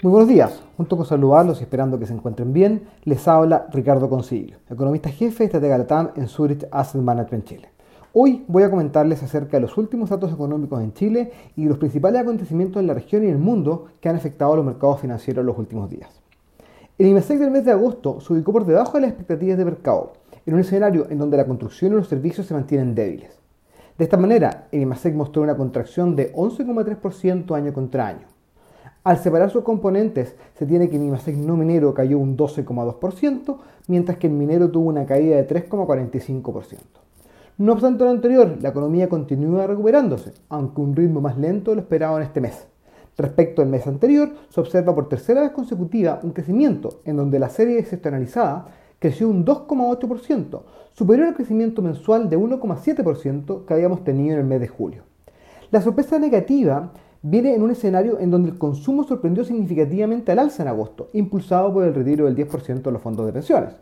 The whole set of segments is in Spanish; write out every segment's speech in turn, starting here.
Muy buenos días. Junto con saludarlos y esperando que se encuentren bien, les habla Ricardo Concilio, economista jefe de Estratega Latam en Zurich Asset Management Chile. Hoy voy a comentarles acerca de los últimos datos económicos en Chile y los principales acontecimientos en la región y el mundo que han afectado a los mercados financieros en los últimos días. El IMSEC del mes de agosto se ubicó por debajo de las expectativas de mercado, en un escenario en donde la construcción y los servicios se mantienen débiles. De esta manera, el IMASEC mostró una contracción de 11,3% año contra año. Al separar sus componentes, se tiene que el no minero cayó un 12,2%, mientras que el minero tuvo una caída de 3,45%. No obstante lo anterior, la economía continúa recuperándose, aunque un ritmo más lento de lo esperado en este mes. Respecto al mes anterior, se observa por tercera vez consecutiva un crecimiento en donde la serie desestacionalizada creció un 2,8%, superior al crecimiento mensual de 1,7% que habíamos tenido en el mes de julio. La sorpresa negativa viene en un escenario en donde el consumo sorprendió significativamente al alza en agosto, impulsado por el retiro del 10% de los fondos de pensiones.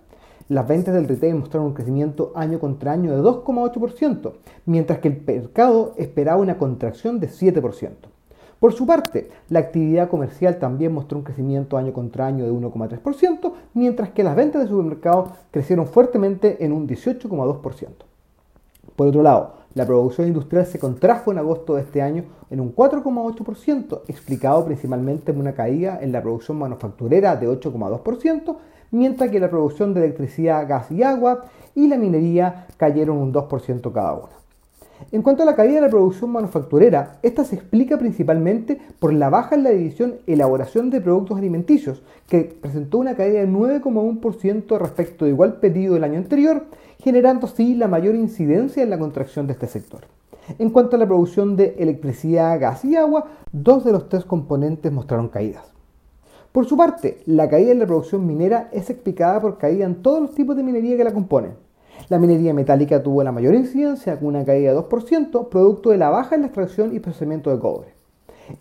Las ventas del retail mostraron un crecimiento año contra año de 2,8%, mientras que el mercado esperaba una contracción de 7%. Por su parte, la actividad comercial también mostró un crecimiento año contra año de 1,3%, mientras que las ventas de supermercados crecieron fuertemente en un 18,2%. Por otro lado, la producción industrial se contrajo en agosto de este año en un 4,8%, explicado principalmente por una caída en la producción manufacturera de 8,2%, mientras que la producción de electricidad, gas y agua y la minería cayeron un 2% cada una. En cuanto a la caída de la producción manufacturera, esta se explica principalmente por la baja en la división elaboración de productos alimenticios, que presentó una caída de 9,1% respecto de igual periodo del año anterior, generando así la mayor incidencia en la contracción de este sector. En cuanto a la producción de electricidad, gas y agua, dos de los tres componentes mostraron caídas. Por su parte, la caída en la producción minera es explicada por caída en todos los tipos de minería que la componen, la minería metálica tuvo la mayor incidencia con una caída de 2%, producto de la baja en la extracción y procesamiento de cobre.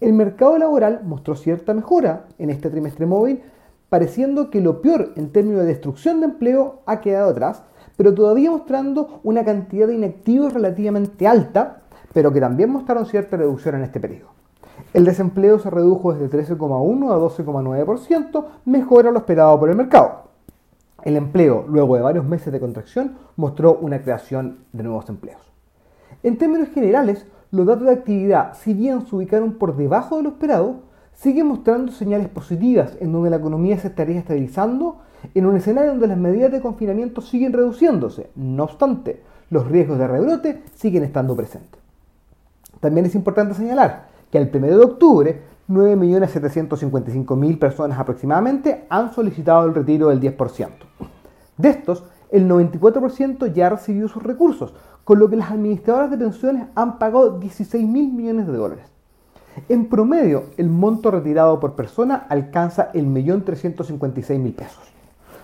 El mercado laboral mostró cierta mejora en este trimestre móvil, pareciendo que lo peor en términos de destrucción de empleo ha quedado atrás, pero todavía mostrando una cantidad de inactivos relativamente alta, pero que también mostraron cierta reducción en este periodo. El desempleo se redujo desde 13,1 a 12,9%, mejora lo esperado por el mercado. El empleo, luego de varios meses de contracción, mostró una creación de nuevos empleos. En términos generales, los datos de actividad, si bien se ubicaron por debajo de lo esperado, siguen mostrando señales positivas en donde la economía se estaría estabilizando en un escenario donde las medidas de confinamiento siguen reduciéndose. No obstante, los riesgos de rebrote siguen estando presentes. También es importante señalar que al 1 de octubre 9.755.000 personas aproximadamente han solicitado el retiro del 10%. De estos, el 94% ya ha recibido sus recursos, con lo que las administradoras de pensiones han pagado 16 mil millones de dólares. En promedio, el monto retirado por persona alcanza el 1.356.000 pesos.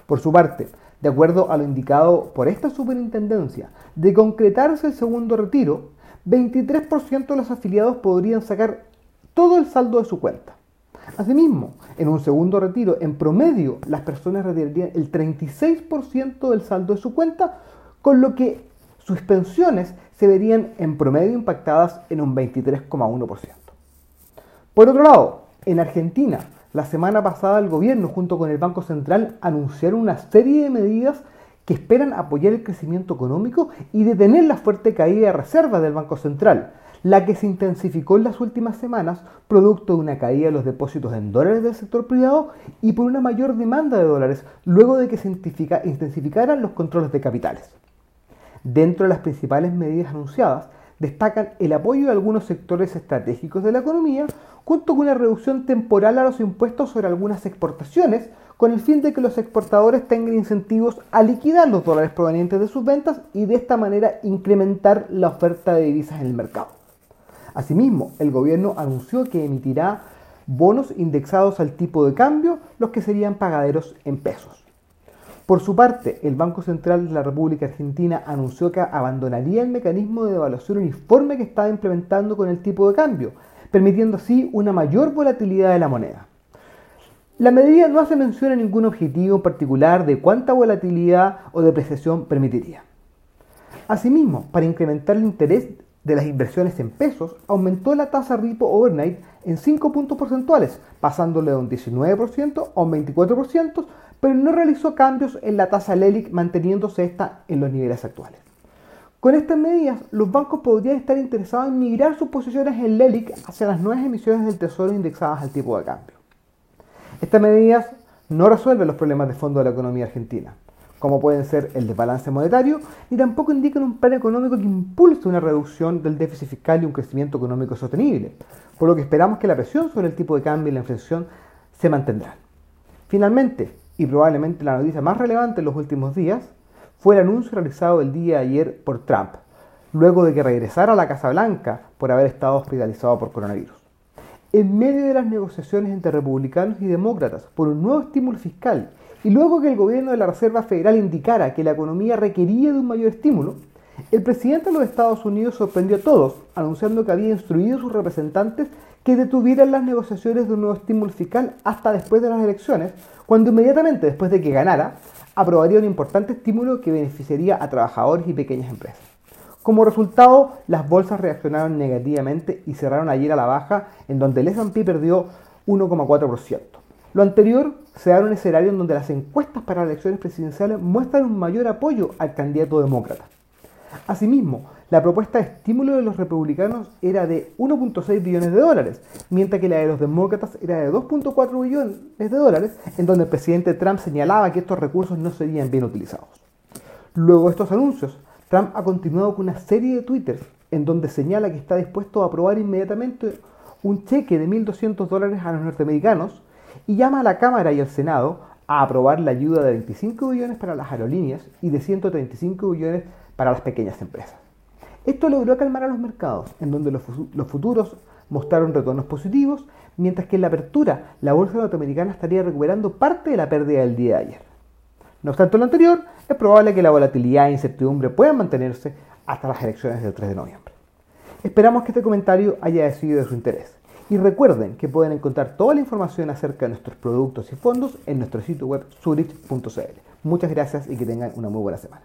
Por su parte, de acuerdo a lo indicado por esta superintendencia, de concretarse el segundo retiro, 23% de los afiliados podrían sacar todo el saldo de su cuenta. Asimismo, en un segundo retiro, en promedio, las personas retirarían el 36% del saldo de su cuenta, con lo que sus pensiones se verían en promedio impactadas en un 23,1%. Por otro lado, en Argentina, la semana pasada el gobierno junto con el Banco Central anunciaron una serie de medidas que esperan apoyar el crecimiento económico y detener la fuerte caída de reservas del Banco Central, la que se intensificó en las últimas semanas producto de una caída de los depósitos en dólares del sector privado y por una mayor demanda de dólares luego de que se intensificaran los controles de capitales. Dentro de las principales medidas anunciadas destacan el apoyo de algunos sectores estratégicos de la economía junto con una reducción temporal a los impuestos sobre algunas exportaciones con el fin de que los exportadores tengan incentivos a liquidar los dólares provenientes de sus ventas y de esta manera incrementar la oferta de divisas en el mercado. Asimismo, el gobierno anunció que emitirá bonos indexados al tipo de cambio, los que serían pagaderos en pesos. Por su parte, el Banco Central de la República Argentina anunció que abandonaría el mecanismo de devaluación uniforme que estaba implementando con el tipo de cambio, permitiendo así una mayor volatilidad de la moneda. La medida no hace mención a ningún objetivo particular de cuánta volatilidad o depreciación permitiría. Asimismo, para incrementar el interés de las inversiones en pesos, aumentó la tasa repo overnight en 5 puntos porcentuales, pasándole de un 19% a un 24%, pero no realizó cambios en la tasa LELIC, manteniéndose esta en los niveles actuales. Con estas medidas, los bancos podrían estar interesados en migrar sus posiciones en LELIC hacia las nuevas emisiones del Tesoro indexadas al tipo de cambio. Estas medidas no resuelven los problemas de fondo de la economía argentina, como pueden ser el desbalance monetario, ni tampoco indican un plan económico que impulse una reducción del déficit fiscal y un crecimiento económico sostenible, por lo que esperamos que la presión sobre el tipo de cambio y la inflación se mantendrán. Finalmente, y probablemente la noticia más relevante en los últimos días, fue el anuncio realizado el día de ayer por Trump, luego de que regresara a la Casa Blanca por haber estado hospitalizado por coronavirus. En medio de las negociaciones entre republicanos y demócratas por un nuevo estímulo fiscal y luego que el gobierno de la Reserva Federal indicara que la economía requería de un mayor estímulo, el presidente de los Estados Unidos sorprendió a todos, anunciando que había instruido a sus representantes que detuvieran las negociaciones de un nuevo estímulo fiscal hasta después de las elecciones, cuando inmediatamente después de que ganara, aprobaría un importante estímulo que beneficiaría a trabajadores y pequeñas empresas. Como resultado, las bolsas reaccionaron negativamente y cerraron ayer a la baja, en donde el S&P perdió 1,4%. Lo anterior se da en un escenario en donde las encuestas para las elecciones presidenciales muestran un mayor apoyo al candidato demócrata. Asimismo, la propuesta de estímulo de los republicanos era de 1.6 billones de dólares, mientras que la de los demócratas era de 2.4 billones de dólares, en donde el presidente Trump señalaba que estos recursos no serían bien utilizados. Luego de estos anuncios, Trump ha continuado con una serie de twitters en donde señala que está dispuesto a aprobar inmediatamente un cheque de 1.200 dólares a los norteamericanos y llama a la Cámara y al Senado a aprobar la ayuda de 25 billones para las aerolíneas y de 135 billones para las pequeñas empresas. Esto logró calmar a los mercados, en donde los, futuros mostraron retornos positivos, mientras que en la apertura la bolsa norteamericana estaría recuperando parte de la pérdida del día de ayer. No obstante lo anterior, es probable que la volatilidad e incertidumbre puedan mantenerse hasta las elecciones del 3 de noviembre. Esperamos que este comentario haya sido de su interés. Y recuerden que pueden encontrar toda la información acerca de nuestros productos y fondos en nuestro sitio web zurich.cl. Muchas gracias y que tengan una muy buena semana.